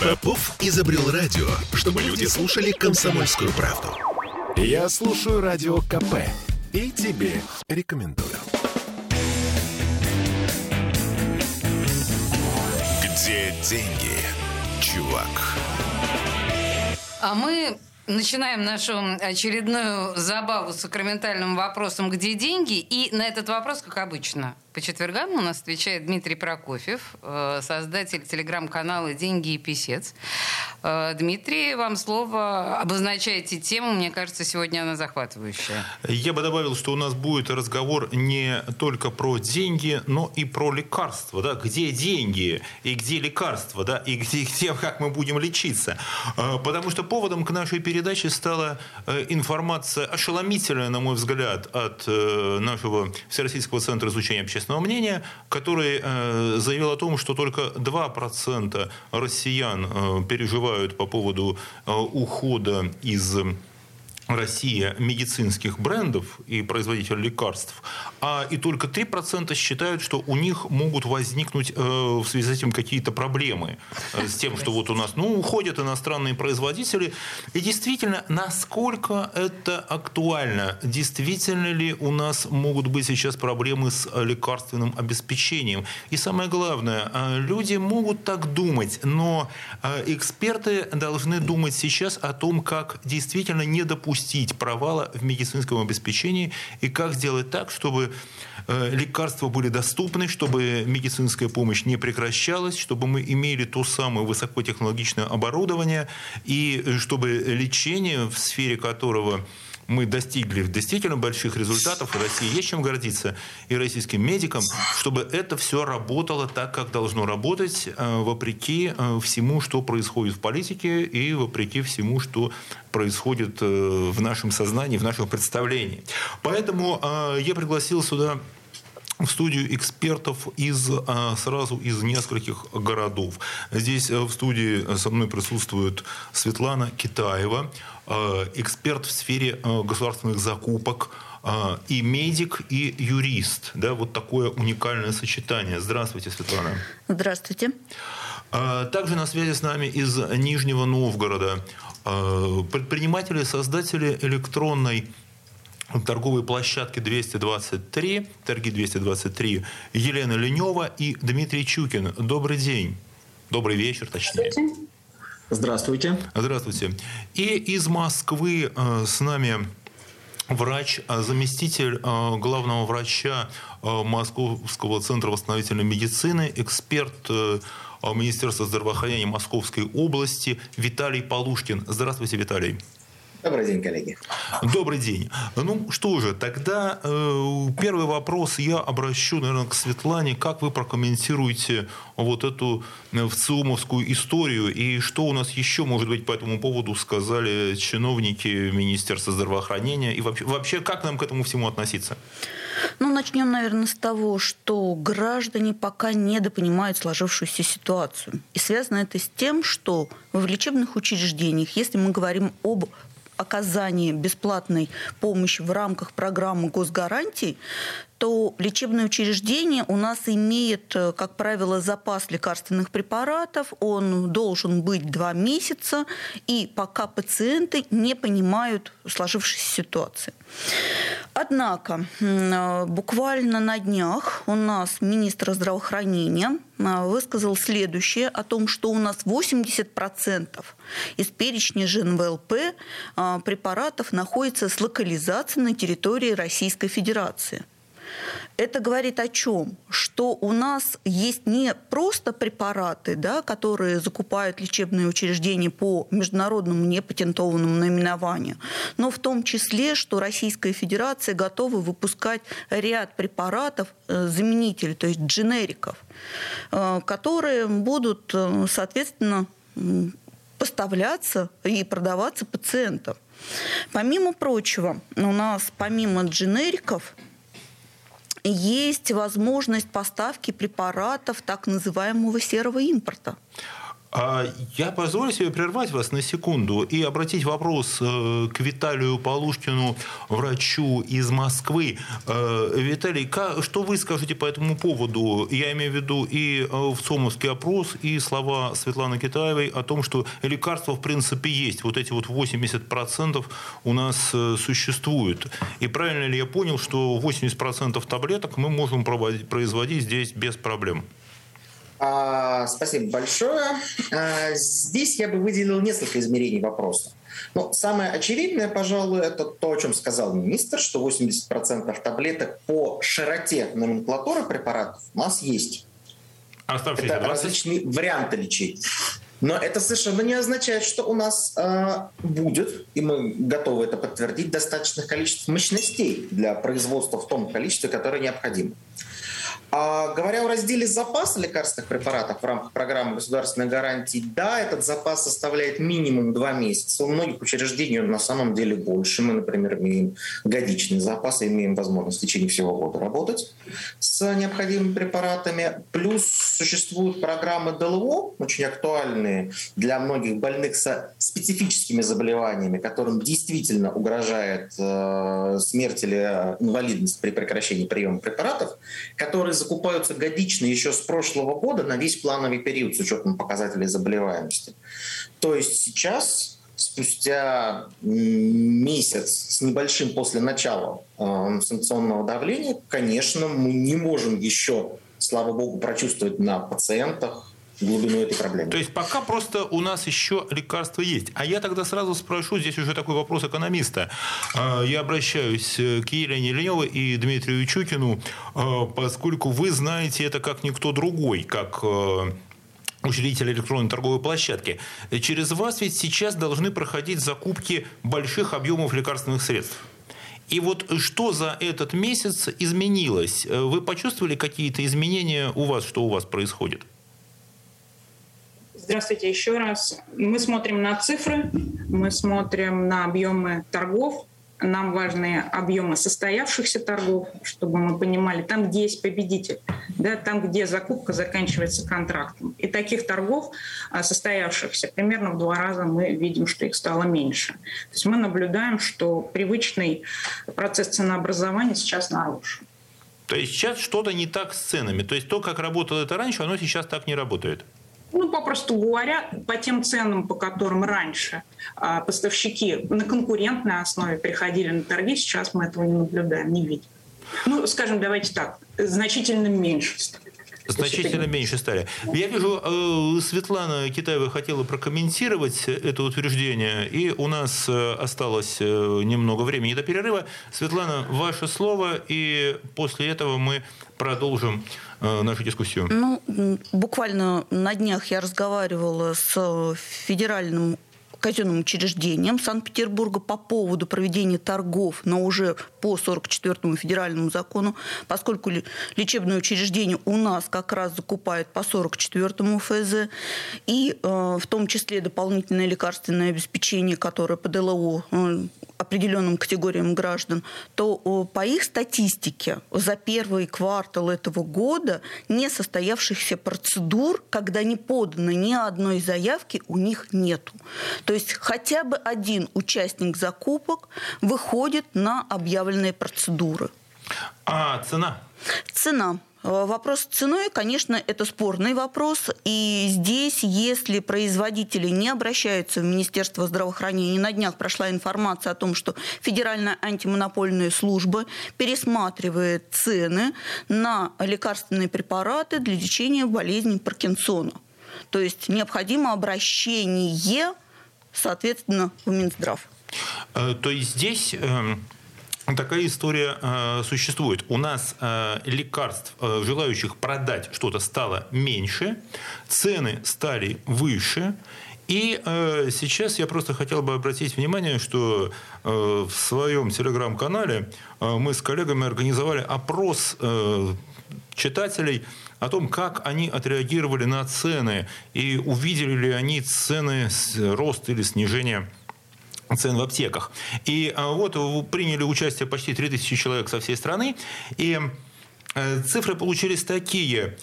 Попов изобрел радио, чтобы люди слушали комсомольскую правду. Я слушаю радио КП и тебе рекомендую. Где деньги, чувак? А мы начинаем нашу очередную забаву с сакраментальным вопросом «Где деньги?» И на этот вопрос, как обычно, по четвергам у нас отвечает Дмитрий Прокофьев, э, создатель телеграм-канала «Деньги и писец». Э, Дмитрий, вам слово. Обозначайте тему. Мне кажется, сегодня она захватывающая. Я бы добавил, что у нас будет разговор не только про деньги, но и про лекарства. Да? Где деньги и где лекарства, да? и где, где, как мы будем лечиться. Э, потому что поводом к нашей передаче стала информация ошеломительная, на мой взгляд, от нашего Всероссийского центра изучения общественного общественного мнения, который э, заявил о том, что только 2% россиян э, переживают по поводу э, ухода из Россия медицинских брендов и производителей лекарств, а и только 3% считают, что у них могут возникнуть э, в связи с этим какие-то проблемы э, с тем, что вот у нас ну, уходят иностранные производители. И действительно, насколько это актуально? Действительно ли у нас могут быть сейчас проблемы с лекарственным обеспечением? И самое главное, э, люди могут так думать, но эксперты должны думать сейчас о том, как действительно не допустить допустить провала в медицинском обеспечении? И как сделать так, чтобы э, лекарства были доступны, чтобы медицинская помощь не прекращалась, чтобы мы имели то самое высокотехнологичное оборудование и чтобы лечение, в сфере которого мы достигли действительно больших результатов, и России есть чем гордиться, и российским медикам, чтобы это все работало так, как должно работать, э, вопреки э, всему, что происходит в политике, и вопреки всему, что происходит э, в нашем сознании, в нашем представлении. Поэтому я пригласил сюда в студию экспертов из, сразу из нескольких городов. Здесь в студии со мной присутствует Светлана Китаева, Э, эксперт в сфере э, государственных закупок, э, и медик, и юрист. Да, вот такое уникальное сочетание. Здравствуйте, Светлана. Здравствуйте. Также на связи с нами из Нижнего Новгорода предприниматели, создатели электронной торговой площадки 223, торги 223, Елена Ленева и Дмитрий Чукин. Добрый день. Добрый вечер, точнее. Здравствуйте. Здравствуйте. Здравствуйте. И из Москвы э, с нами врач, э, заместитель э, главного врача Московского центра восстановительной медицины, эксперт Министерства здравоохранения Московской области Виталий Полушкин. Здравствуйте, Виталий. Добрый день, коллеги. Добрый день. Ну что же, тогда э, первый вопрос я обращу, наверное, к Светлане. Как вы прокомментируете вот эту э, ВЦИОМовскую историю и что у нас еще, может быть, по этому поводу сказали чиновники Министерства здравоохранения и вообще, вообще как нам к этому всему относиться? Ну, начнем, наверное, с того, что граждане пока недопонимают сложившуюся ситуацию. И связано это с тем, что в лечебных учреждениях, если мы говорим об оказании бесплатной помощи в рамках программы госгарантий, то лечебное учреждение у нас имеет, э, как правило, запас лекарственных препаратов, он должен быть два месяца, и пока пациенты не понимают сложившейся ситуации. Однако, э, буквально на днях у нас министр здравоохранения э, высказал следующее о том, что у нас 80% из перечня ЖНВЛП препаратов находится с локализацией на территории Российской Федерации. Это говорит о чем? Что у нас есть не просто препараты, да, которые закупают лечебные учреждения по международному непатентованному наименованию, но в том числе, что Российская Федерация готова выпускать ряд препаратов, э, заменителей, то есть дженериков, э, которые будут, э, соответственно, поставляться и продаваться пациентам. Помимо прочего, у нас помимо дженериков есть возможность поставки препаратов так называемого серого импорта. А я позволю себе прервать вас на секунду и обратить вопрос э, к Виталию Полушкину, врачу из Москвы. Э, Виталий, что вы скажете по этому поводу? Я имею в виду и э, в ЦОМовский опрос, и слова Светланы Китаевой о том, что лекарства в принципе есть. Вот эти вот 80% у нас существуют. И правильно ли я понял, что 80% таблеток мы можем производить здесь без проблем? А, спасибо большое. А, здесь я бы выделил несколько измерений вопроса. Ну, самое очевидное, пожалуй, это то, о чем сказал министр, что 80% таблеток по широте номенклатуры препаратов у нас есть. Оставшиеся это 20? различные варианты лечения. Но это совершенно не означает, что у нас э, будет, и мы готовы это подтвердить, достаточное количество мощностей для производства в том количестве, которое необходимо. А, говоря о разделе запаса лекарственных препаратов в рамках программы государственной гарантии, да, этот запас составляет минимум два месяца. У многих учреждений он на самом деле больше. Мы, например, имеем годичный запас и имеем возможность в течение всего года работать с необходимыми препаратами. Плюс существуют программы ДЛО, очень актуальные для многих больных со специфическими заболеваниями, которым действительно угрожает э, смерть или инвалидность при прекращении приема препаратов, которые закупаются годично еще с прошлого года на весь плановый период с учетом показателей заболеваемости. То есть сейчас спустя месяц с небольшим после начала э, санкционного давления, конечно, мы не можем еще, слава богу, прочувствовать на пациентах глубину этой проблемы. То есть пока просто у нас еще лекарства есть. А я тогда сразу спрошу, здесь уже такой вопрос экономиста. А, я обращаюсь э, к Елене Леневой и Дмитрию Чукину, а, поскольку вы знаете это как никто другой, как э, учредитель электронной торговой площадки. Через вас ведь сейчас должны проходить закупки больших объемов лекарственных средств. И вот что за этот месяц изменилось? Вы почувствовали какие-то изменения у вас, что у вас происходит? Здравствуйте еще раз. Мы смотрим на цифры, мы смотрим на объемы торгов, нам важны объемы состоявшихся торгов, чтобы мы понимали, там, где есть победитель, да, там, где закупка заканчивается контрактом. И таких торгов а, состоявшихся примерно в два раза мы видим, что их стало меньше. То есть мы наблюдаем, что привычный процесс ценообразования сейчас нарушен. То есть сейчас что-то не так с ценами. То есть то, как работало это раньше, оно сейчас так не работает. Ну, попросту говоря, по тем ценам, по которым раньше а, поставщики на конкурентной основе приходили на торги, сейчас мы этого не наблюдаем, не видим. Ну, скажем, давайте так, значительно меньше Значительно меньше стали. Я вижу, э, Светлана Китаева хотела прокомментировать это утверждение, и у нас э, осталось э, немного времени до перерыва. Светлана, ваше слово, и после этого мы продолжим нашу дискуссию. Ну, буквально на днях я разговаривала с федеральным казенным учреждениям Санкт-Петербурга по поводу проведения торгов, но уже по 44-му федеральному закону, поскольку лечебные учреждения у нас как раз закупают по 44-му ФЗ, и э, в том числе дополнительное лекарственное обеспечение, которое по ДЛО э, определенным категориям граждан, то по их статистике за первый квартал этого года несостоявшихся процедур, когда не подано ни одной заявки, у них нету. То есть хотя бы один участник закупок выходит на объявленные процедуры. А цена? Цена. Э, вопрос с ценой, конечно, это спорный вопрос. И здесь, если производители не обращаются в Министерство здравоохранения, на днях прошла информация о том, что Федеральная антимонопольная служба пересматривает цены на лекарственные препараты для лечения болезни Паркинсона. То есть необходимо обращение, соответственно, в Минздрав. Э, то есть здесь эм, Такая история э, существует. У нас э, лекарств, желающих продать что-то, стало меньше, цены стали выше. И сейчас я просто хотел бы обратить внимание, что в своем телеграм-канале мы с коллегами организовали опрос читателей о том, как они отреагировали на цены и увидели ли они цены, рост или снижение цен в аптеках. И а, вот приняли участие почти 3000 человек со всей страны, и э, цифры получились такие.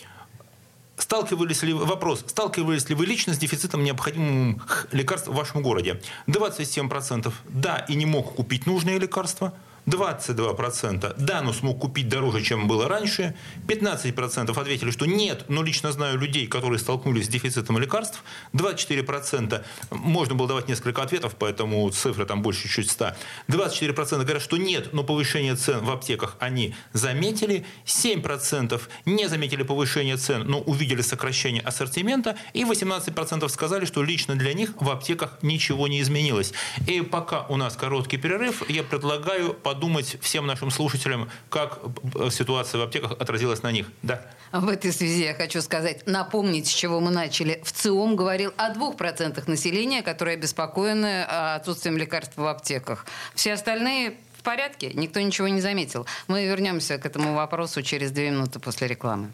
Сталкивались ли вопрос, сталкивались ли вы лично с дефицитом необходимых лекарств в вашем городе? 27% да и не мог купить нужные лекарства – 22% да, но смог купить дороже, чем было раньше. 15% ответили, что нет, но лично знаю людей, которые столкнулись с дефицитом лекарств. 24% можно было давать несколько ответов, поэтому цифра там больше чуть 100. 24% говорят, что нет, но повышение цен в аптеках они заметили. 7% не заметили повышение цен, но увидели сокращение ассортимента. И 18% сказали, что лично для них в аптеках ничего не изменилось. И пока у нас короткий перерыв, я предлагаю подумать подумать всем нашим слушателям, как э, ситуация в аптеках отразилась на них. Да. В этой связи я хочу сказать, напомнить, с чего мы начали. В ЦИОМ говорил о двух процентах населения, которые обеспокоены э, отсутствием лекарств в аптеках. Все остальные в порядке, никто ничего не заметил. Мы вернемся к этому вопросу через две минуты после рекламы.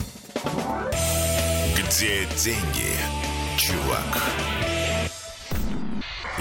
Где деньги, чувак?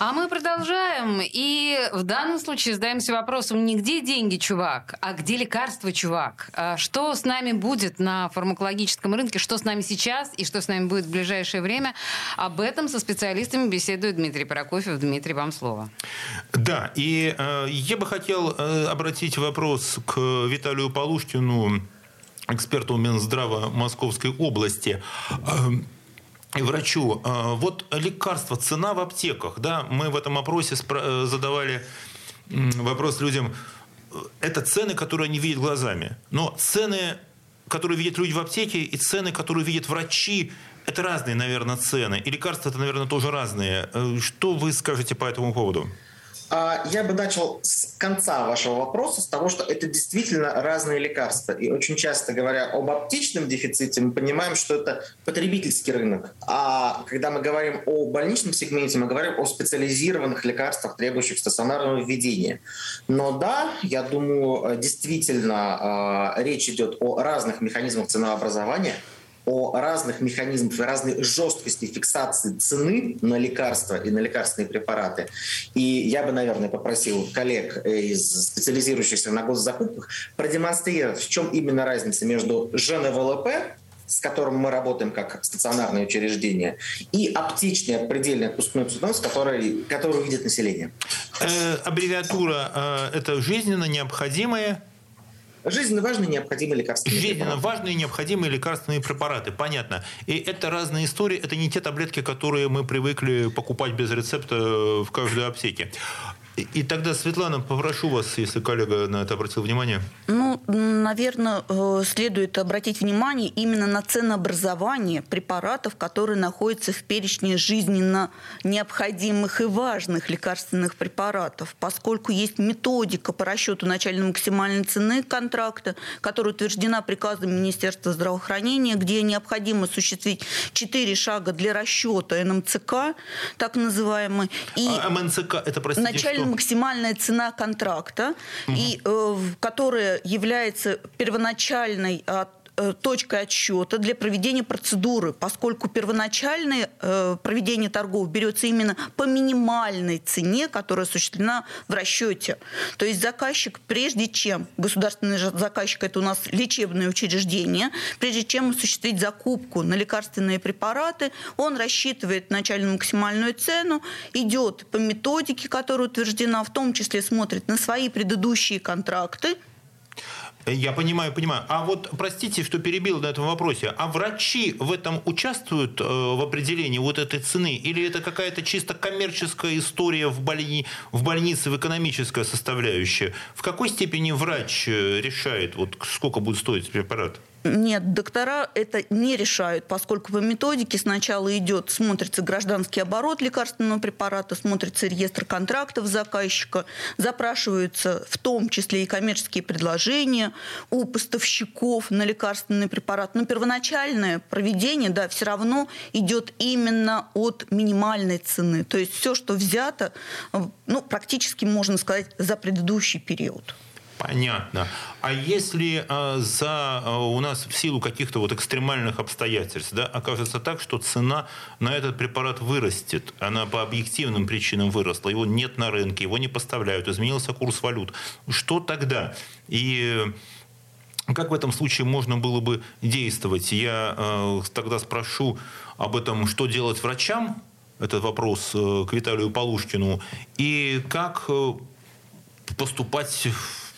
А мы продолжаем. И в данном случае задаемся вопросом не где деньги, чувак, а где лекарства, чувак. А что с нами будет на фармакологическом рынке, что с нами сейчас и что с нами будет в ближайшее время. Об этом со специалистами беседует Дмитрий Прокофьев. Дмитрий, вам слово. Да, и э, я бы хотел э, обратить вопрос к Виталию Полушкину, эксперту Минздрава Московской области. Э, врачу, а, вот лекарства, цена в аптеках, да, мы в этом опросе э, задавали вопрос людям, это цены, которые они видят глазами, но цены, которые видят люди в аптеке, и цены, которые видят врачи, это разные, наверное, цены, и лекарства это, наверное, тоже разные. Э, что вы скажете по этому поводу? А, я бы начал с конца вашего вопроса, с того, что это действительно разные лекарства. И очень часто говоря об аптечном дефиците, мы понимаем, что это потребительский рынок. А когда мы говорим о больничном сегменте, мы говорим о специализированных лекарствах, требующих стационарного введения. Но да, я думаю, действительно а, речь идет о разных механизмах ценообразования – о разных механизмах и разной жесткости фиксации цены на лекарства и на лекарственные препараты. И я бы, наверное, попросил коллег из специализирующихся на госзакупках продемонстрировать, в чем именно разница между ЖНВЛП, с которым мы работаем как стационарное учреждение, и аптечный предельный отпускной ценос, который, который видит население. Э, аббревиатура э, это жизненно необходимое Жизненно важные необходимые лекарственные Жизненно препараты. важные необходимые лекарственные препараты, понятно. И это разные истории, это не те таблетки, которые мы привыкли покупать без рецепта в каждой аптеке. И тогда, Светлана, попрошу вас, если коллега на это обратил внимание. Ну, наверное, э, следует обратить внимание именно на ценообразование препаратов, которые находятся в перечне жизненно необходимых и важных лекарственных препаратов, поскольку есть методика по расчету начальной максимальной цены контракта, которая утверждена приказом Министерства здравоохранения, где необходимо осуществить четыре шага для расчета НМЦК, так называемый. И а МНЦК, это, простите, начальная максимальная цена контракта, угу. и, э, которая является первоначальной от Э, точкой отсчета для проведения процедуры, поскольку первоначальное э, проведение торгов берется именно по минимальной цене, которая осуществлена в расчете. То есть заказчик, прежде чем, государственный заказчик это у нас лечебное учреждение, прежде чем осуществить закупку на лекарственные препараты, он рассчитывает начальную максимальную цену, идет по методике, которая утверждена, в том числе смотрит на свои предыдущие контракты, я понимаю, понимаю. А вот, простите, что перебил на этом вопросе, а врачи в этом участвуют э, в определении вот этой цены? Или это какая-то чисто коммерческая история в, больни... в больнице, в экономическая составляющая? В какой степени врач э, решает, вот сколько будет стоить препарат? Нет, доктора это не решают, поскольку по методике сначала идет, смотрится гражданский оборот лекарственного препарата, смотрится реестр контрактов заказчика, запрашиваются в том числе и коммерческие предложения у поставщиков на лекарственный препарат. Но первоначальное проведение, да, все равно идет именно от минимальной цены. То есть все, что взято, ну, практически можно сказать, за предыдущий период. Понятно. А если э, за э, у нас в силу каких-то вот экстремальных обстоятельств, да, окажется так, что цена на этот препарат вырастет, она по объективным причинам выросла, его нет на рынке, его не поставляют, изменился курс валют, что тогда? И как в этом случае можно было бы действовать? Я э, тогда спрошу об этом, что делать врачам, этот вопрос э, к Виталию Полушкину, и как э, поступать по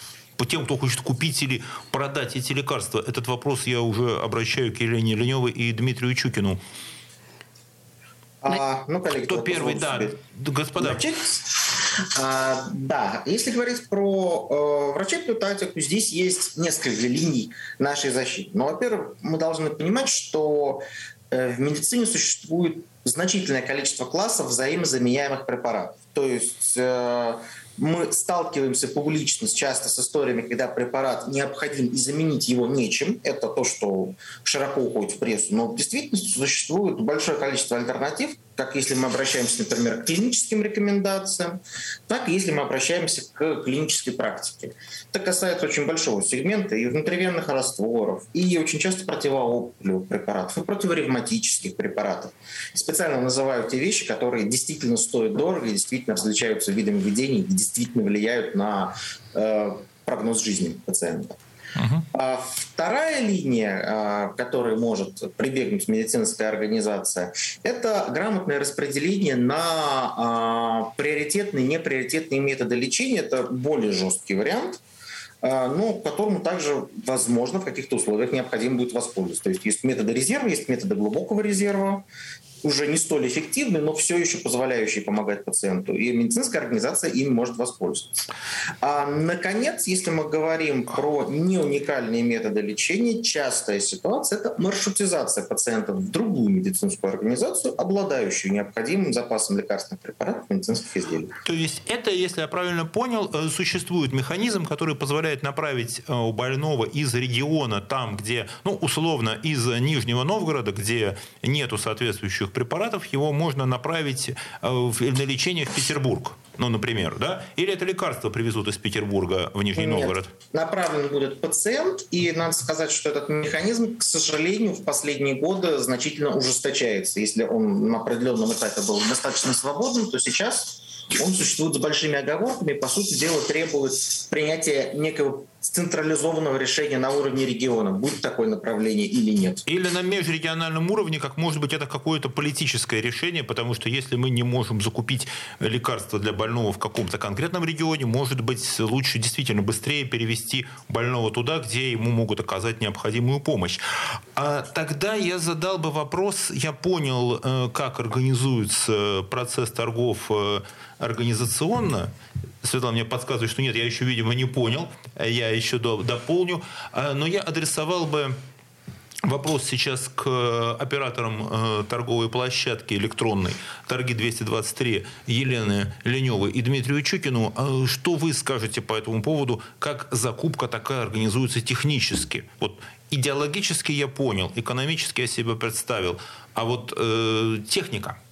тем, кто хочет купить или продать эти лекарства. Этот вопрос я уже обращаю к Елене Леневой и Дмитрию Чукину. А, ну, коллеги, кто первый, да, господа. Начать? А, да, если говорить про э, врачебную тактику, здесь есть несколько линий нашей защиты. Но, во-первых, мы должны понимать, что э, в медицине существует значительное количество классов взаимозаменяемых препаратов. То есть э, мы сталкиваемся публично часто с историями, когда препарат необходим и заменить его нечем. Это то, что широко уходит в прессу. Но в действительности существует большое количество альтернатив, как если мы обращаемся, например, к клиническим рекомендациям, так и если мы обращаемся к клинической практике. Это касается очень большого сегмента и внутривенных растворов, и очень часто противоопухолевых препаратов, и противоревматических препаратов. Специально называют те вещи, которые действительно стоят дорого и действительно различаются видами ведения и действительно влияют на э, прогноз жизни пациента. Uh-huh. Вторая линия, а, к которой может прибегнуть медицинская организация, это грамотное распределение на а, приоритетные и неприоритетные методы лечения. Это более жесткий вариант но которому также, возможно, в каких-то условиях необходимо будет воспользоваться. То есть есть методы резерва, есть методы глубокого резерва, уже не столь эффективны, но все еще позволяющие помогать пациенту. И медицинская организация им может воспользоваться. А, наконец, если мы говорим про неуникальные методы лечения, частая ситуация – это маршрутизация пациентов в другую медицинскую организацию, обладающую необходимым запасом лекарственных препаратов медицинских изделий. То есть это, если я правильно понял, э, существует механизм, который позволяет направить э, у больного из региона, там, где, ну, условно, из Нижнего Новгорода, где нету соответствующих препаратов, его можно направить э, на лечение в Петербург, ну, например, да? Или это лекарство привезут из Петербурга в Нижний Нет. Новгород? Направлен будет пациент, и надо сказать, что этот механизм, к сожалению, в последние годы значительно ужесточается. Если он на определенном этапе был достаточно свободным, то сейчас он существует с большими оговорками, по сути дела требует принятия некого централизованного решения на уровне региона, будет такое направление или нет. Или на межрегиональном уровне, как может быть это какое-то политическое решение, потому что если мы не можем закупить лекарства для больного в каком-то конкретном регионе, может быть лучше действительно быстрее перевести больного туда, где ему могут оказать необходимую помощь. А тогда я задал бы вопрос, я понял, э, как организуется процесс торгов э, организационно, Светлана мне подсказывает, что нет, я еще, видимо, не понял, я еще дополню. А, но я адресовал бы Вопрос сейчас к операторам э, торговой площадки электронной «Торги 223» Елены Леневой и Дмитрию Чукину. Что вы скажете по этому поводу? Как закупка такая организуется технически? Вот идеологически я понял, экономически я себе представил. А вот э, техника –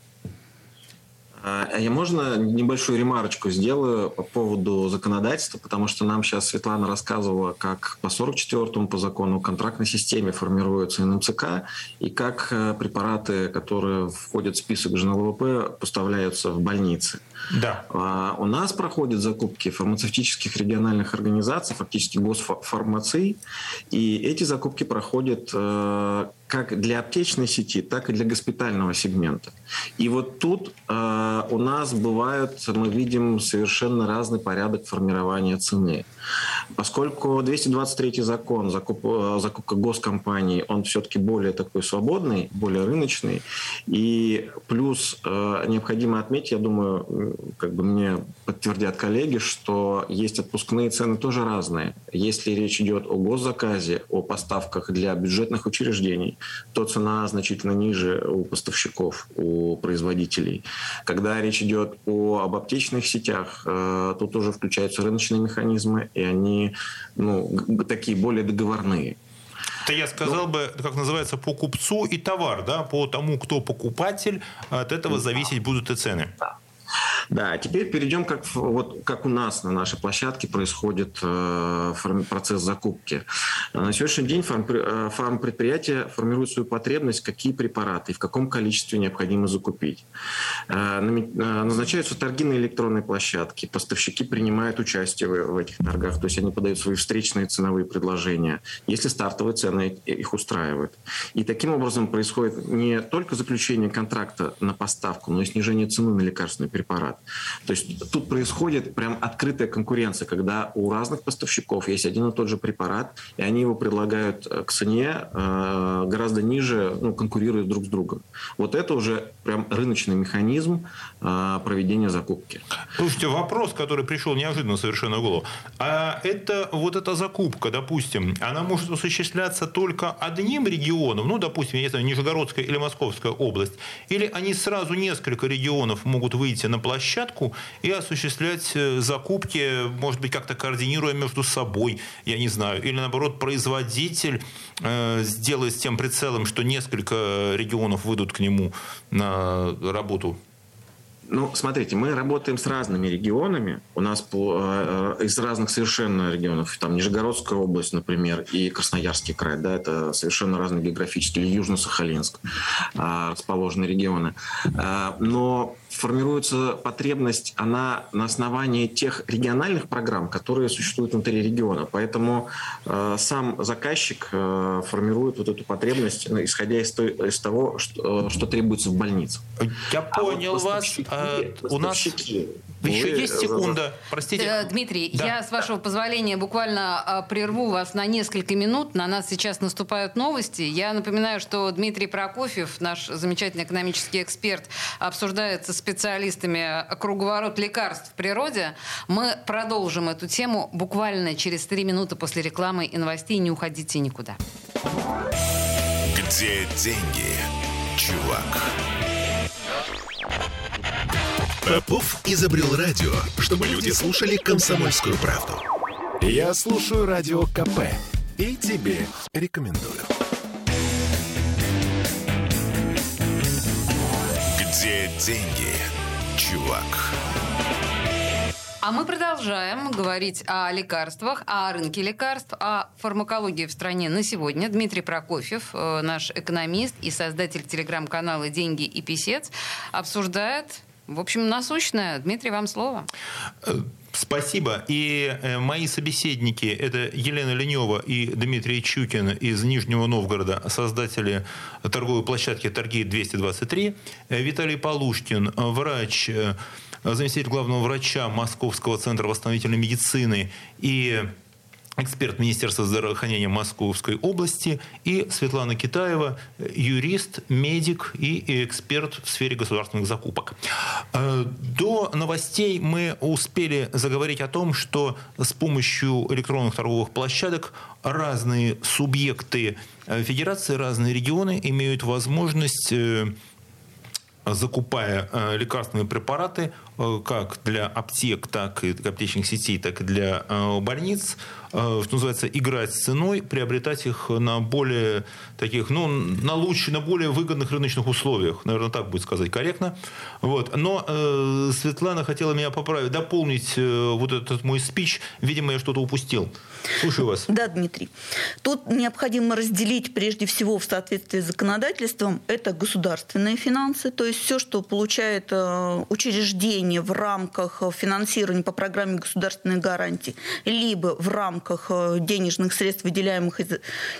я можно небольшую ремарочку сделаю по поводу законодательства, потому что нам сейчас Светлана рассказывала, как по 44-му по закону контрактной системе формируется НМЦК и как э, препараты, которые входят в список ЖНЛВП, поставляются в больницы. Да. А у нас проходят закупки фармацевтических региональных организаций, фактически госфармаций, и эти закупки проходят э, как для аптечной сети, так и для госпитального сегмента. И вот тут э, у нас бывают, мы видим совершенно разный порядок формирования цены. Поскольку 223 закон, закуп, э, закупка госкомпаний, он все-таки более такой свободный, более рыночный. И плюс э, необходимо отметить, я думаю, как бы мне подтвердят коллеги, что есть отпускные цены тоже разные. Если речь идет о госзаказе, о поставках для бюджетных учреждений, то цена значительно ниже у поставщиков, у производителей. Когда речь идет о, об аптечных сетях, э, тут уже включаются рыночные механизмы, и они ну, такие более договорные. Это я сказал ну, бы, как называется, по купцу и товар, да, по тому, кто покупатель, от этого зависеть будут и цены. Да. Да, теперь перейдем, как, вот, как у нас на нашей площадке происходит э, процесс закупки. На сегодняшний день фарм, э, фармпредприятие формирует свою потребность, какие препараты и в каком количестве необходимо закупить. Э, э, назначаются торги на электронной площадке, поставщики принимают участие в, в этих торгах, то есть они подают свои встречные ценовые предложения, если стартовые цены их устраивают. И таким образом происходит не только заключение контракта на поставку, но и снижение цены на лекарственный препарат. То есть тут происходит прям открытая конкуренция, когда у разных поставщиков есть один и тот же препарат, и они его предлагают э, к цене э, гораздо ниже, ну, конкурируют друг с другом. Вот это уже прям рыночный механизм э, проведения закупки. Слушайте, вопрос, который пришел неожиданно совершенно в голову. А это вот эта закупка, допустим, она может осуществляться только одним регионом, ну, допустим, я не знаю, Нижегородская или Московская область, или они сразу несколько регионов могут выйти на площадку и осуществлять э, закупки, может быть, как-то координируя между собой, я не знаю, или наоборот производитель э, сделает с тем прицелом, что несколько регионов выйдут к нему на работу ну, смотрите, мы работаем с разными регионами. У нас по, э, из разных совершенно регионов. Там Нижегородская область, например, и Красноярский край. Да, это совершенно разные географические. Южно-Сахалинск э, расположены регионы. Э, но формируется потребность, она на основании тех региональных программ, которые существуют внутри региона. Поэтому э, сам заказчик э, формирует вот эту потребность, ну, исходя из, той, из того, что, э, что требуется в больнице. Я а понял вот вас. А, у нас еще есть секунда, простите. Э, Дмитрий, да. я, с вашего позволения, буквально прерву вас на несколько минут. На нас сейчас наступают новости. Я напоминаю, что Дмитрий Прокофьев, наш замечательный экономический эксперт, обсуждает со специалистами круговорот лекарств в природе. Мы продолжим эту тему буквально через три минуты после рекламы и новостей. Не уходите никуда. Где деньги, чувак? Попов изобрел радио, чтобы люди слушали комсомольскую правду. Я слушаю радио КП и тебе рекомендую. Где деньги, чувак? А мы продолжаем говорить о лекарствах, о рынке лекарств, о фармакологии в стране на сегодня. Дмитрий Прокофьев, э, наш экономист и создатель телеграм-канала «Деньги и писец», обсуждает в общем, насущное. Дмитрий, вам слово. Э, спасибо. И э, мои собеседники – это Елена Ленева и Дмитрий Чукин из Нижнего Новгорода, создатели торговой площадки «Торги 223», э, Виталий Полушкин, врач, заместитель главного врача Московского центра восстановительной медицины и эксперт Министерства здравоохранения Московской области, и Светлана Китаева, юрист, медик и эксперт в сфере государственных закупок. Э, до новостей мы успели заговорить о том, что с помощью электронных торговых площадок разные субъекты э, федерации, разные регионы имеют возможность э, закупая лекарственные препараты как для аптек, так и аптечных сетей, так и для больниц, что называется, играть с ценой, приобретать их на более таких, ну, на лучше, на более выгодных рыночных условиях. Наверное, так будет сказать корректно. Вот. Но э, Светлана хотела меня поправить, дополнить э, вот этот мой спич. Видимо, я что-то упустил. Слушаю вас. Да, Дмитрий. Тут необходимо разделить прежде всего в соответствии с законодательством это государственные финансы, то есть все, что получает э, учреждение в рамках финансирования по программе государственной гарантии, либо в рамках э, денежных средств, выделяемых из,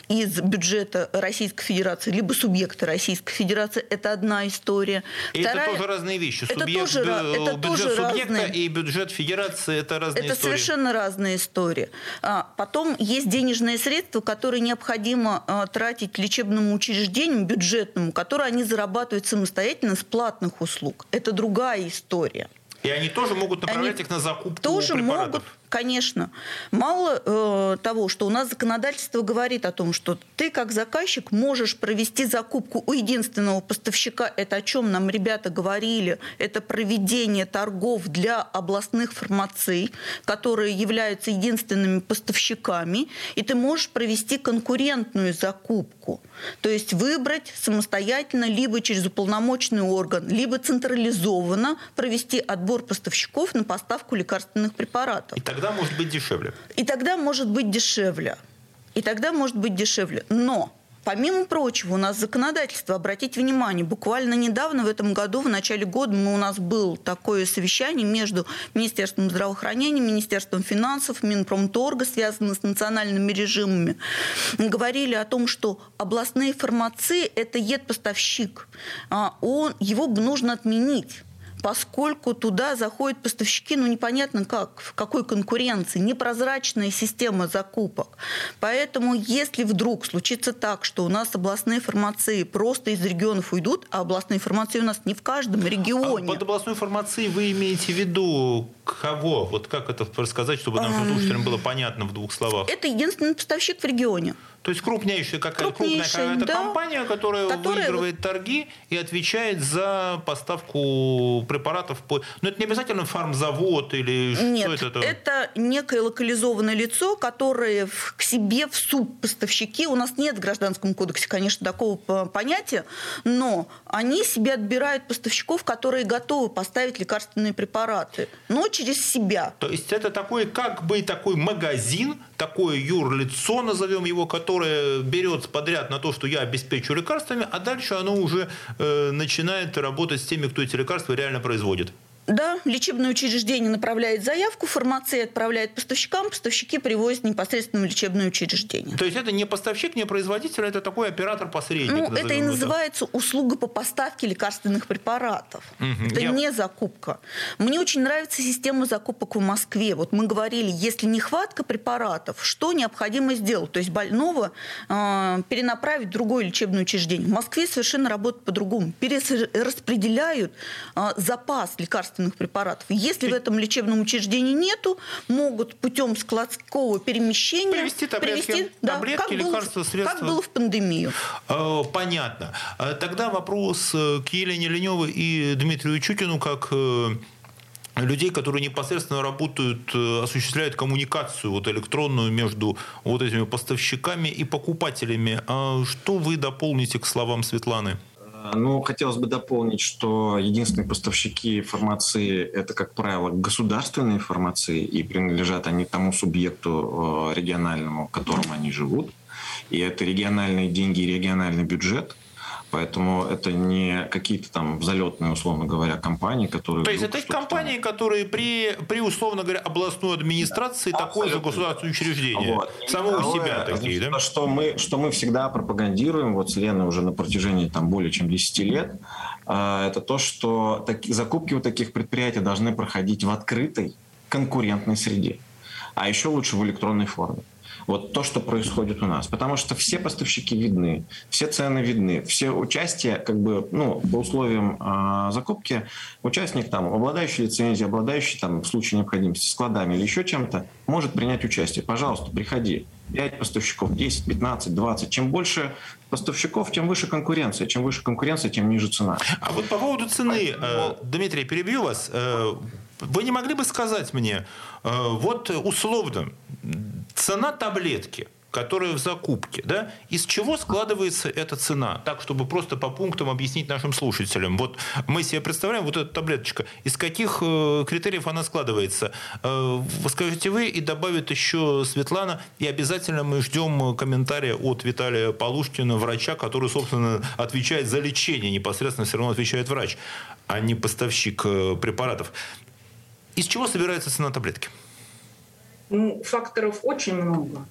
из бюджета Российской Федерации, либо субъекта Российской Федерации, это одна история. И Вторая... это тоже разные вещи. Это Субъект, тоже, это бюджет тоже субъекта разные... и бюджет Федерации – это разные это истории. Это совершенно разные истории. А, Потом есть денежные средства, которые необходимо э, тратить лечебному учреждению, бюджетному, которые они зарабатывают самостоятельно с платных услуг. Это другая история. И они тоже могут направлять они их на закупку тоже препаратов. Могут, Конечно. Мало э, того, что у нас законодательство говорит о том, что ты как заказчик можешь провести закупку у единственного поставщика. Это о чем нам ребята говорили. Это проведение торгов для областных фармаций, которые являются единственными поставщиками. И ты можешь провести конкурентную закупку. То есть выбрать самостоятельно либо через уполномоченный орган, либо централизованно провести отбор поставщиков на поставку лекарственных препаратов. И тогда может быть дешевле. И тогда может быть дешевле. И тогда может быть дешевле. Но Помимо прочего, у нас законодательство, обратите внимание, буквально недавно, в этом году, в начале года, мы, у нас было такое совещание между Министерством здравоохранения, Министерством финансов, Минпромторга, связанное с национальными режимами. Мы говорили о том, что областные фармации – это ед-поставщик. А он, его нужно отменить поскольку туда заходят поставщики, ну непонятно как, в какой конкуренции, непрозрачная система закупок. Поэтому если вдруг случится так, что у нас областные фармации просто из регионов уйдут, а областные фармации у нас не в каждом регионе. А под областной фармацией вы имеете в виду кого? Вот как это рассказать, чтобы нашим слушателям было понятно в двух словах? Это единственный поставщик в регионе. То есть крупнейшая какая-то крупная какая-то да, компания, которая, которая выигрывает торги и отвечает за поставку препаратов. По... Но это не обязательно фармзавод или Нет, что это? это некое локализованное лицо, которое к себе в субпоставщики. У нас нет в Гражданском кодексе, конечно, такого понятия, но они себе отбирают поставщиков, которые готовы поставить лекарственные препараты, но через себя. То есть это такой, как бы такой магазин, такое юрлицо, назовем его, которое берет подряд на то, что я обеспечу лекарствами, а дальше оно уже э, начинает работать с теми, кто эти лекарства реально производит. Да, лечебное учреждение направляет заявку, фармация отправляет поставщикам, поставщики привозят непосредственно в лечебное учреждение. То есть это не поставщик, не производитель, это такой оператор-посредник. Ну, это и называется услуга по поставке лекарственных препаратов. Угу, это я... не закупка. Мне очень нравится система закупок в Москве. Вот мы говорили, если нехватка препаратов, что необходимо сделать? То есть больного э, перенаправить в другое лечебное учреждение. В Москве совершенно работает по-другому. Перераспределяют э, запас лекарственных лекарственных препаратов. Если в этом лечебном учреждении нету, могут путем складского перемещения привести таблетки, привести, таблетки как лекарства, было, средства. Как было в пандемию. Э, понятно. Э, тогда вопрос э, к Елене Леневой и Дмитрию Чукину как людей, которые непосредственно работают, осуществляют коммуникацию вот электронную между вот этими поставщиками и покупателями. А что вы дополните к словам Светланы? Ну, хотелось бы дополнить, что единственные поставщики фармации – это, как правило, государственные фармации, и принадлежат они тому субъекту э, региональному, в котором они живут. И это региональные деньги и региональный бюджет – Поэтому это не какие-то там залетные, условно говоря, компании, которые... То есть это компании, там... которые при, при, условно говоря, областной администрации да, такое за государственное учреждение. Вот. Само у себя такие, значит, да? Что мы, что мы всегда пропагандируем, вот с Леной уже на протяжении там более чем 10 лет, а, это то, что таки, закупки у таких предприятий должны проходить в открытой конкурентной среде. А еще лучше в электронной форме вот то, что происходит у нас. Потому что все поставщики видны, все цены видны, все участия, как бы, ну, по условиям э, закупки, участник там, обладающий лицензией, обладающий там в случае необходимости складами или еще чем-то, может принять участие. Пожалуйста, приходи. 5 поставщиков, 10, 15, 20. Чем больше поставщиков, тем выше конкуренция. Чем выше конкуренция, тем ниже цена. А вот по поводу цены, э, Дмитрий, перебью вас. Э, вы не могли бы сказать мне, э, вот условно, цена таблетки – которая в закупке, да, из чего складывается эта цена? Так, чтобы просто по пунктам объяснить нашим слушателям. Вот мы себе представляем, вот эта таблеточка, из каких э, критериев она складывается? Э, скажите вы, и добавит еще Светлана, и обязательно мы ждем комментария от Виталия Полушкина, врача, который, собственно, отвечает за лечение, непосредственно все равно отвечает врач, а не поставщик э, препаратов. Из чего собирается цена таблетки? Ну, факторов очень много.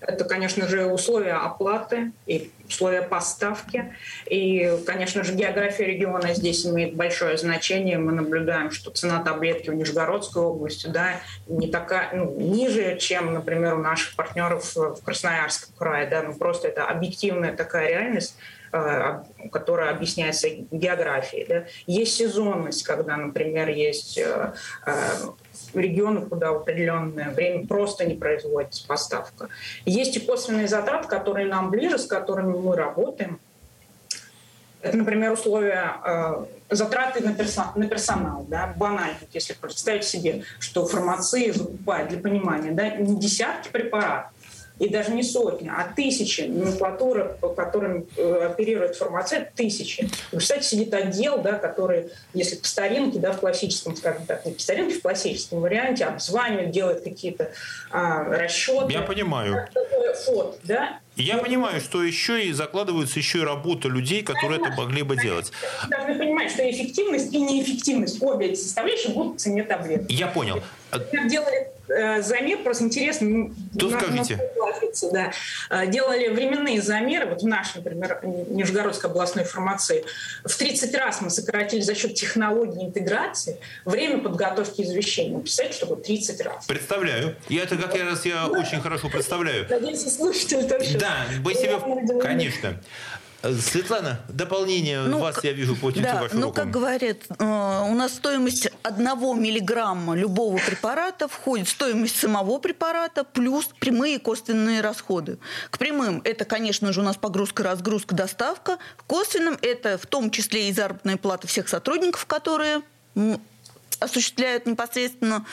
Это, конечно же, условия оплаты и условия поставки. И, конечно же, география региона здесь имеет большое значение. Мы наблюдаем, что цена таблетки в Нижегородской области да, не такая, ну, ниже, чем, например, у наших партнеров в Красноярском крае. Да, ну, просто это объективная такая реальность которая объясняется географией. Да? Есть сезонность, когда, например, есть регионы, куда в определенное время просто не производится поставка. Есть и косвенные затраты, которые нам ближе, с которыми мы работаем. Это, например, условия э, затраты на, персон, на персонал, да, банально, если представить себе, что фармации закупают для понимания, да, не десятки препаратов, и даже не сотни, а тысячи номенклатуры, по которым э, оперирует фармацевт, тысячи. Вы представляете, сидит отдел, да, который, если по старинке, да, в классическом, скажем так, не по старинке, в классическом варианте, обзванивает, делает какие-то а, расчеты. Я понимаю. Фот, да? Я понимаю, что еще и закладывается еще и работа людей, которые это могли бы делать. Должны понимать, что эффективность и неэффективность, обе эти составляющие будут в цене таблеток. Я понял. Делали э, замер, просто интересно. То скажите. да. Э, делали временные замеры, вот в нашей, например, Нижегородской областной фармации. В 30 раз мы сократили за счет технологии интеграции время подготовки извещения. Представляете, что такое 30 раз? Представляю. Я это как раз я очень хорошо представляю. Надеюсь, слушатели тоже. Да, вы себе... Конечно. Светлана, дополнение ну, вас, я вижу, по да, вашу ну, руку. как говорят, э, у нас стоимость одного миллиграмма любого препарата входит в стоимость самого препарата плюс прямые косвенные расходы. К прямым это, конечно же, у нас погрузка, разгрузка, доставка. К косвенным это в том числе и заработная плата всех сотрудников, которые осуществляют непосредственно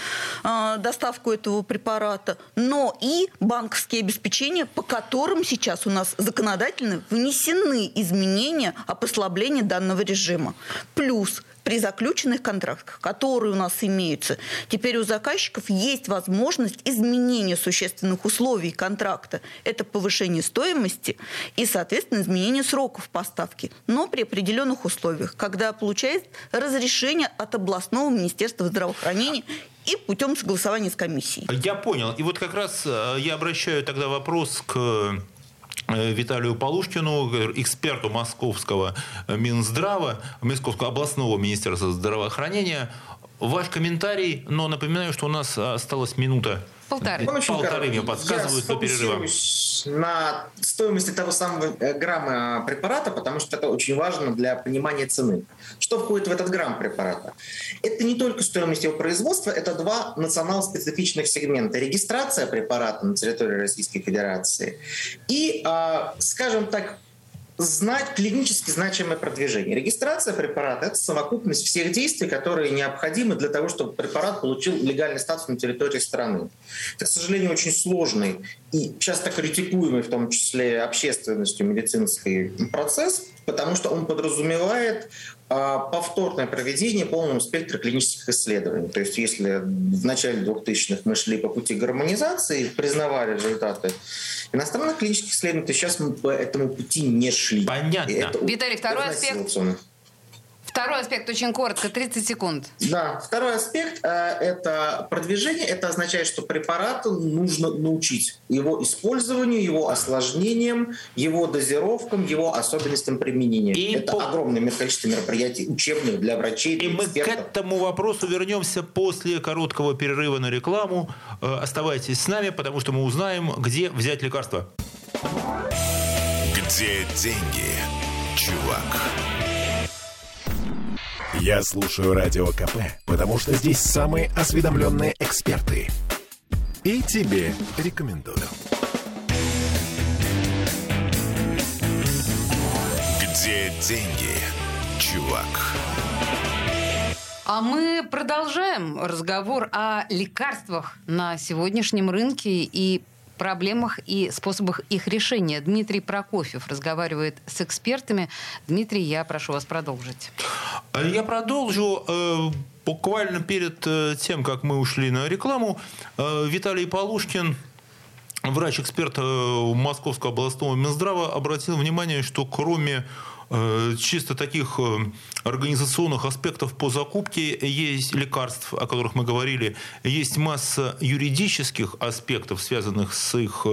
э, доставку этого препарата, но и банковские обеспечения, по которым сейчас у нас законодательно внесены изменения о послаблении данного режима. Плюс при заключенных контрактах, которые у нас имеются, теперь у заказчиков есть возможность изменения существенных условий контракта. Это повышение стоимости и, соответственно, изменение сроков поставки, но при определенных условиях, когда получает разрешение от областного министерства здравоохранения и путем согласования с комиссией. Я понял. И вот как раз э, я обращаю тогда вопрос к Виталию Полушкину, эксперту московского Минздрава, Московского областного министерства здравоохранения. Ваш комментарий, но напоминаю, что у нас осталась минута Полторы. Полторы мне подсказывают Я до перерыва. на стоимости того самого э, грамма препарата, потому что это очень важно для понимания цены. Что входит в этот грамм препарата? Это не только стоимость его производства, это два национал-специфичных сегмента. Регистрация препарата на территории Российской Федерации и, а, скажем так, знать клинически значимое продвижение. Регистрация препарата – это совокупность всех действий, которые необходимы для того, чтобы препарат получил легальный статус на территории страны. Это, к сожалению, очень сложный и часто критикуемый, в том числе общественностью, медицинский процесс, потому что он подразумевает повторное проведение полного спектра клинических исследований. То есть если в начале 2000-х мы шли по пути гармонизации, признавали результаты иностранных клинических исследований, то сейчас мы по этому пути не шли. Понятно. Это Виталий, второй аспект. Второй аспект очень коротко, 30 секунд. Да, второй аспект э, это продвижение. Это означает, что препарату нужно научить его использованию, его осложнением, его дозировкам, его особенностям применения. И это по... огромное количество мероприятий учебных для врачей. И мы к этому вопросу вернемся после короткого перерыва на рекламу. Э, оставайтесь с нами, потому что мы узнаем, где взять лекарства. Где деньги, чувак? Я слушаю Радио КП, потому что здесь самые осведомленные эксперты. И тебе рекомендую. Где деньги, чувак? А мы продолжаем разговор о лекарствах на сегодняшнем рынке и проблемах и способах их решения. Дмитрий Прокофьев разговаривает с экспертами. Дмитрий, я прошу вас продолжить. Я продолжу. Э, буквально перед э, тем, как мы ушли на рекламу, э, Виталий Полушкин, врач-эксперт Московского областного Минздрава, обратил внимание, что кроме э, чисто таких э, организационных аспектов по закупке есть лекарств, о которых мы говорили, есть масса юридических аспектов, связанных с их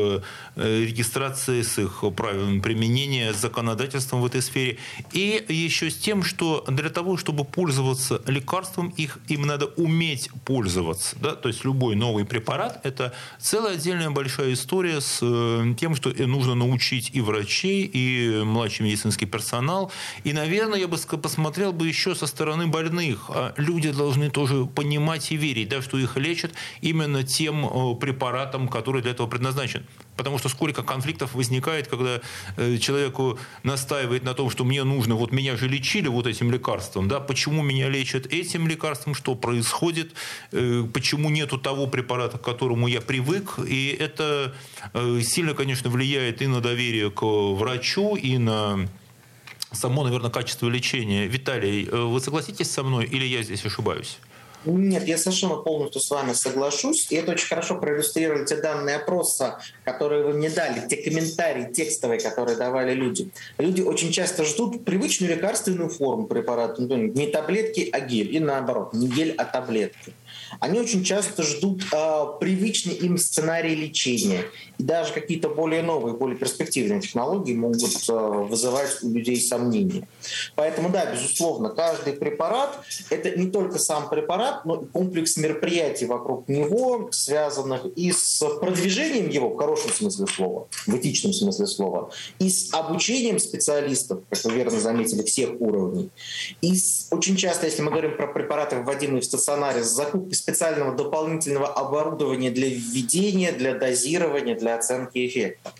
регистрацией, с их правилами применения, с законодательством в этой сфере, и еще с тем, что для того, чтобы пользоваться лекарством, их, им надо уметь пользоваться. Да? То есть любой новый препарат – это целая отдельная большая история с тем, что нужно научить и врачей, и младший медицинский персонал. И, наверное, я бы посмотрел бы еще со стороны больных. А люди должны тоже понимать и верить, да, что их лечат именно тем э, препаратом, который для этого предназначен. Потому что сколько конфликтов возникает, когда э, человеку настаивает на том, что мне нужно, вот меня же лечили вот этим лекарством, да, почему меня лечат этим лекарством, что происходит, э, почему нету того препарата, к которому я привык. И это сильно, конечно, влияет и на доверие к врачу, и на само, наверное, качество лечения. Виталий, вы согласитесь со мной или я здесь ошибаюсь? Нет, я совершенно полностью с вами соглашусь. И это очень хорошо проиллюстрировали те данные опроса, которые вы мне дали, те комментарии текстовые, которые давали люди. Люди очень часто ждут привычную лекарственную форму препарата. Ну, не таблетки, а гель. И наоборот, не гель, а таблетки. Они очень часто ждут э, привычный им сценарий лечения. И даже какие-то более новые, более перспективные технологии могут э, вызывать у людей сомнения. Поэтому, да, безусловно, каждый препарат – это не только сам препарат, но и комплекс мероприятий вокруг него, связанных и с продвижением его, в хорошем смысле слова, в этичном смысле слова, и с обучением специалистов, как вы верно заметили, всех уровней. И с, очень часто, если мы говорим про препараты, вводимые в стационаре, с закупкой специального дополнительного оборудования для введения, для дозирования, для оценки эффекта.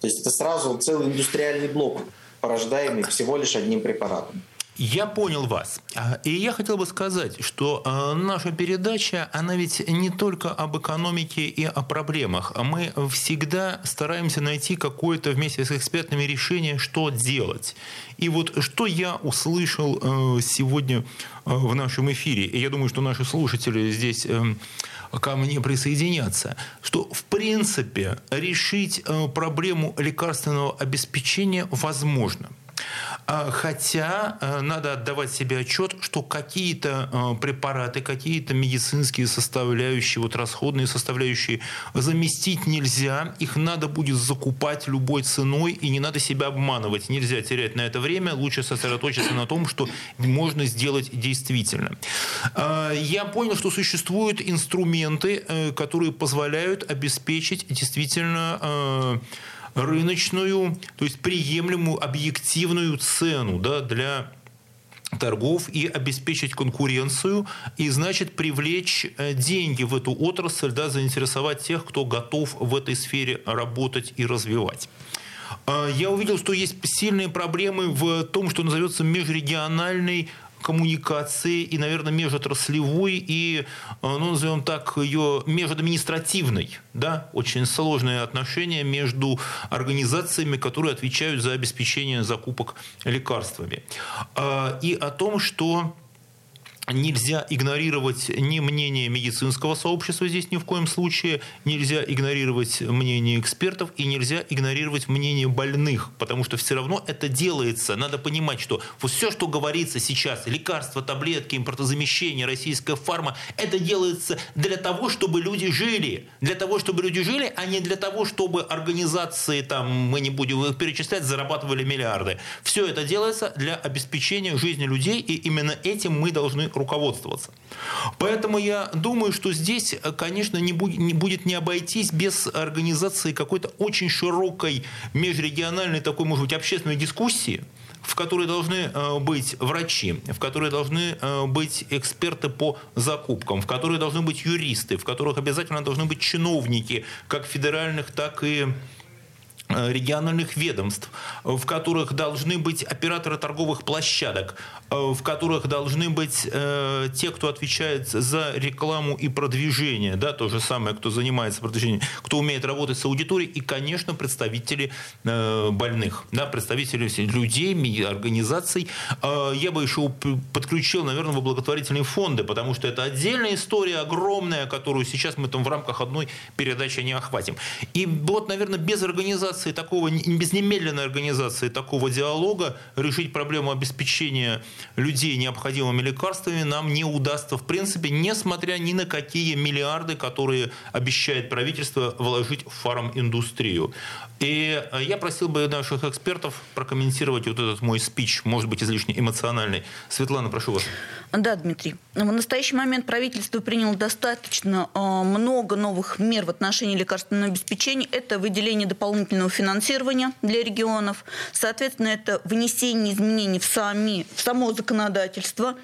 То есть это сразу целый индустриальный блок, порождаемый всего лишь одним препаратом. Я понял вас. А, и я хотел бы сказать, что а, наша передача, она ведь не только об экономике и о проблемах. Мы всегда стараемся найти какое-то вместе с экспертами решение, что делать. И вот что я услышал а, сегодня в нашем эфире, и я думаю, что наши слушатели здесь эм, ко мне присоединятся, что в принципе решить проблему лекарственного обеспечения возможно – хотя э, надо отдавать себе отчет, что какие-то э, препараты, какие-то медицинские составляющие, вот расходные составляющие заместить нельзя. Их надо будет закупать любой ценой, и не надо себя обманывать. Нельзя терять на это время. Лучше сосредоточиться на том, что можно сделать действительно. А, я понял, что существуют инструменты, э, которые позволяют обеспечить действительно рыночную, то есть приемлемую объективную цену да, для торгов и обеспечить конкуренцию, и значит привлечь э, деньги в эту отрасль, да, заинтересовать тех, кто готов в этой сфере работать и развивать. А, я увидел, что есть сильные проблемы в том, что называется межрегиональный коммуникации и, наверное, межотраслевой и, э, ну, назовем так, ее межадминистративной. Да? Очень сложные отношения между организациями, которые отвечают за обеспечение закупок лекарствами. А, и о том, что Нельзя игнорировать ни мнение медицинского сообщества здесь ни в коем случае, нельзя игнорировать мнение экспертов и нельзя игнорировать мнение больных, потому что все равно это делается. Надо понимать, что все, что говорится сейчас, лекарства, таблетки, импортозамещение, российская фарма, это делается для того, чтобы люди жили. Для того, чтобы люди жили, а не для того, чтобы организации, там, мы не будем их перечислять, зарабатывали миллиарды. Все это делается для обеспечения жизни людей, и именно этим мы должны руководствоваться. Поэтому я думаю, что здесь, конечно, не будет, не обойтись без организации какой-то очень широкой межрегиональной такой, может быть, общественной дискуссии, в которой должны э, быть врачи, в которой должны э, быть эксперты по закупкам, в которой должны быть юристы, в которых обязательно должны быть чиновники, как федеральных, так и Э, региональных ведомств, в которых должны быть операторы торговых площадок, э, в которых должны быть э, те, кто отвечает за рекламу и продвижение, да, то же самое, кто занимается продвижением, кто умеет работать с аудиторией, и, конечно, представители э, больных, да, представители людей, организаций. Э, я бы еще подключил, наверное, в благотворительные фонды, потому что это отдельная история огромная, которую сейчас мы там в рамках одной передачи не охватим. И вот, наверное, без организации такого, без немедленной организации такого диалога решить проблему обеспечения людей необходимыми лекарствами нам не удастся в принципе, несмотря ни на какие миллиарды, которые обещает правительство вложить в фарм-индустрию. И э, я просил бы наших экспертов прокомментировать вот этот мой спич, может быть, излишне эмоциональный. Светлана, прошу вас. Да, Дмитрий. В настоящий момент правительство приняло достаточно э, много новых мер в отношении лекарственного обеспечения. Это выделение дополнительного финансирования для регионов. Соответственно, это внесение изменений в, сами, в само законодательство.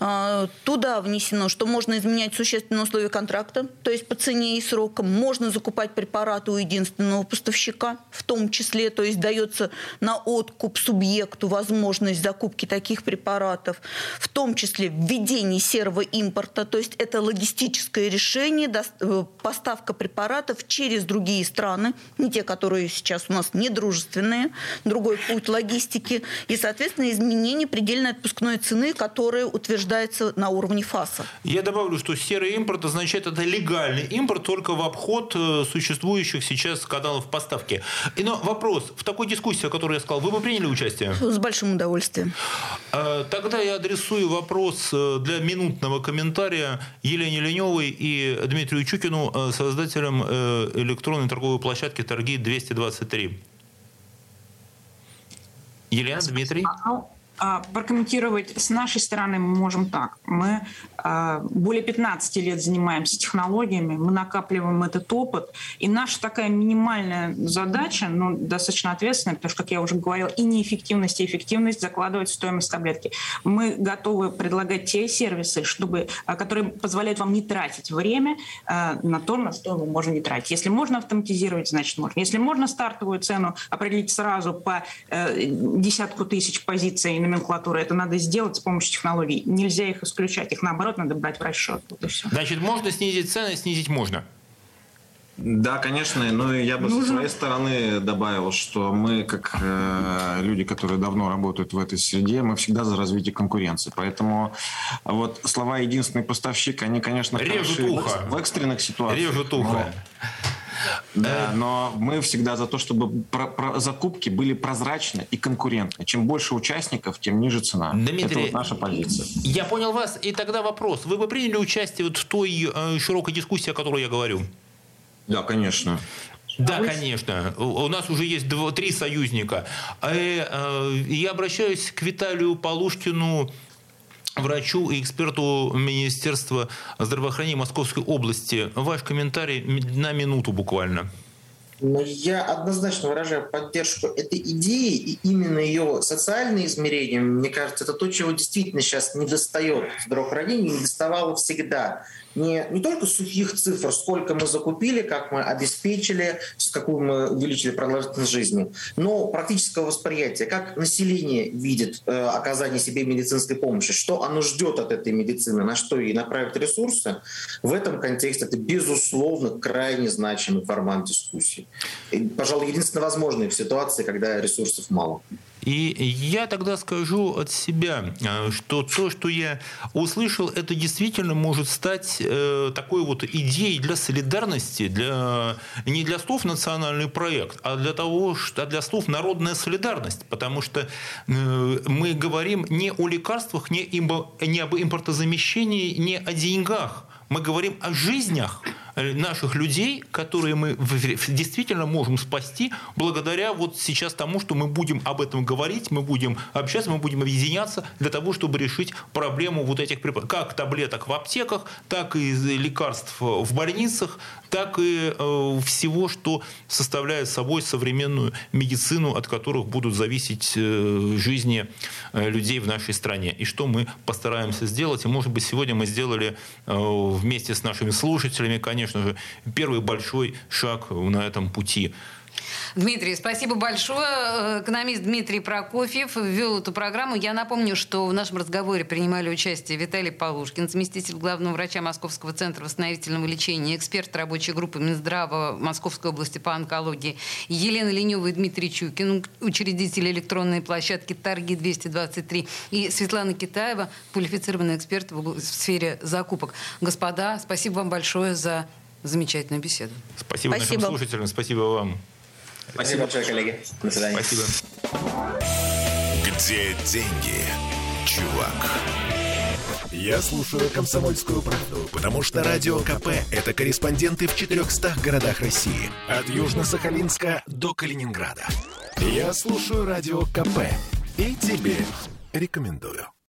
Э, туда внесено, что можно изменять существенные условия контракта, то есть по цене и срокам. Можно закупать препараты у единственного поставщика, в том числе, то есть дается на откуп субъекту возможность закупки таких препаратов, в том числе введение серого импорта, то есть это логистическое решение, э, поставка препаратов через другие страны, не те, которые сейчас у нас недружественные, другой путь логистики, и, соответственно, изменение предельной отпускной цены, которая утверждается на уровне ФАСа. Я добавлю, что серый импорт означает это легальный импорт только в обход э, существующих сейчас каналов поставки. И, но вопрос, в такой дискуссии, о которой я сказал, вы бы приняли участие? С большим удовольствием. А, тогда я адресую вопрос Э, для минутного комментария Елене Леневой и Дмитрию Чукину, э, создателям э, электронной торговой площадки «Торги 223». Елена, Дмитрий. А, ну, прокомментировать с нашей стороны мы можем так. Мы а, более 15 лет занимаемся технологиями, мы накапливаем этот опыт, и наша такая минимальная задача, ну, достаточно ответственная, потому что, как я уже говорила, и неэффективность, и эффективность закладывать в стоимость таблетки. Мы готовы предлагать те сервисы, чтобы, а, которые позволяют вам не тратить время на то, на что вы можете не тратить. Если можно автоматизировать, значит можно. Если можно стартовую цену определить сразу по э, десятку тысяч позиций номенклатуры. Это надо сделать с помощью технологий. Нельзя их исключать. Их, наоборот, надо брать в расчет. Вот и все. Значит, можно снизить цены, снизить можно? Да, конечно, но я бы Нужно. со своей стороны добавил, что мы, как э, люди, которые давно работают в этой среде, мы всегда за развитие конкуренции. Поэтому вот слова «единственный поставщик», они, конечно, Режут ухо. в экстренных ситуациях. Режут ухо. Но да, но мы всегда за то, чтобы про- про- закупки были прозрачны и конкурентны. Чем больше участников, тем ниже цена. Дмитрий, Это вот наша позиция. Я понял вас. И тогда вопрос. Вы бы приняли участие вот в той э, широкой дискуссии, о которой я говорю? Да, конечно. Да, конечно. У нас уже есть два, три союзника. Э, э, я обращаюсь к Виталию Полушкину, врачу и эксперту Министерства здравоохранения Московской области. Ваш комментарий на минуту буквально. Но я однозначно выражаю поддержку этой идеи, и именно ее социальные измерения, мне кажется, это то, чего действительно сейчас не достает в здравоохранении, не доставало всегда не, не только сухих цифр, сколько мы закупили, как мы обеспечили, с какую мы увеличили продолжительность жизни, но практического восприятия, как население видит э, оказание себе медицинской помощи, что оно ждет от этой медицины, на что ей направить ресурсы, в этом контексте это, безусловно, крайне значимый формат дискуссии. И, пожалуй, единственно возможный в ситуации, когда ресурсов мало. И я тогда скажу от себя, э, что то, что я услышал, это действительно может стать э, такой вот идеей для солидарности, для, не для слов национальный проект, а для того, что, а для слов народная солидарность. Потому что э, мы говорим не о лекарствах, не, не об импортозамещении, не о деньгах. Мы говорим о жизнях наших людей, которые мы действительно можем спасти благодаря вот сейчас тому, что мы будем об этом говорить, мы будем общаться, мы будем объединяться для того, чтобы решить проблему вот этих препаратов, как таблеток в аптеках, так и лекарств в больницах, так и э, всего, что составляет собой современную медицину, от которых будут зависеть э, жизни людей в нашей стране. И что мы постараемся сделать. И, может быть, сегодня мы сделали вместе с нашими слушателями, конечно, конечно же, первый большой шаг на этом пути. Дмитрий, спасибо большое. Экономист Дмитрий Прокофьев ввел эту программу. Я напомню, что в нашем разговоре принимали участие Виталий Полушкин, заместитель главного врача Московского центра восстановительного лечения, эксперт рабочей группы Минздрава Московской области по онкологии, Елена Ленева и Дмитрий Чукин, учредители электронной площадки «Торги-223» и Светлана Китаева, квалифицированный эксперт в сфере закупок. Господа, спасибо вам большое за замечательную беседу. Спасибо, спасибо. нашим слушателям, спасибо вам. Спасибо большое, коллеги. До свидания. Спасибо. Где деньги, чувак? Я слушаю «Комсомольскую правду», потому что «Радио КП» — это корреспонденты в 400 городах России. От Южно-Сахалинска до Калининграда. Я слушаю «Радио КП» и тебе рекомендую.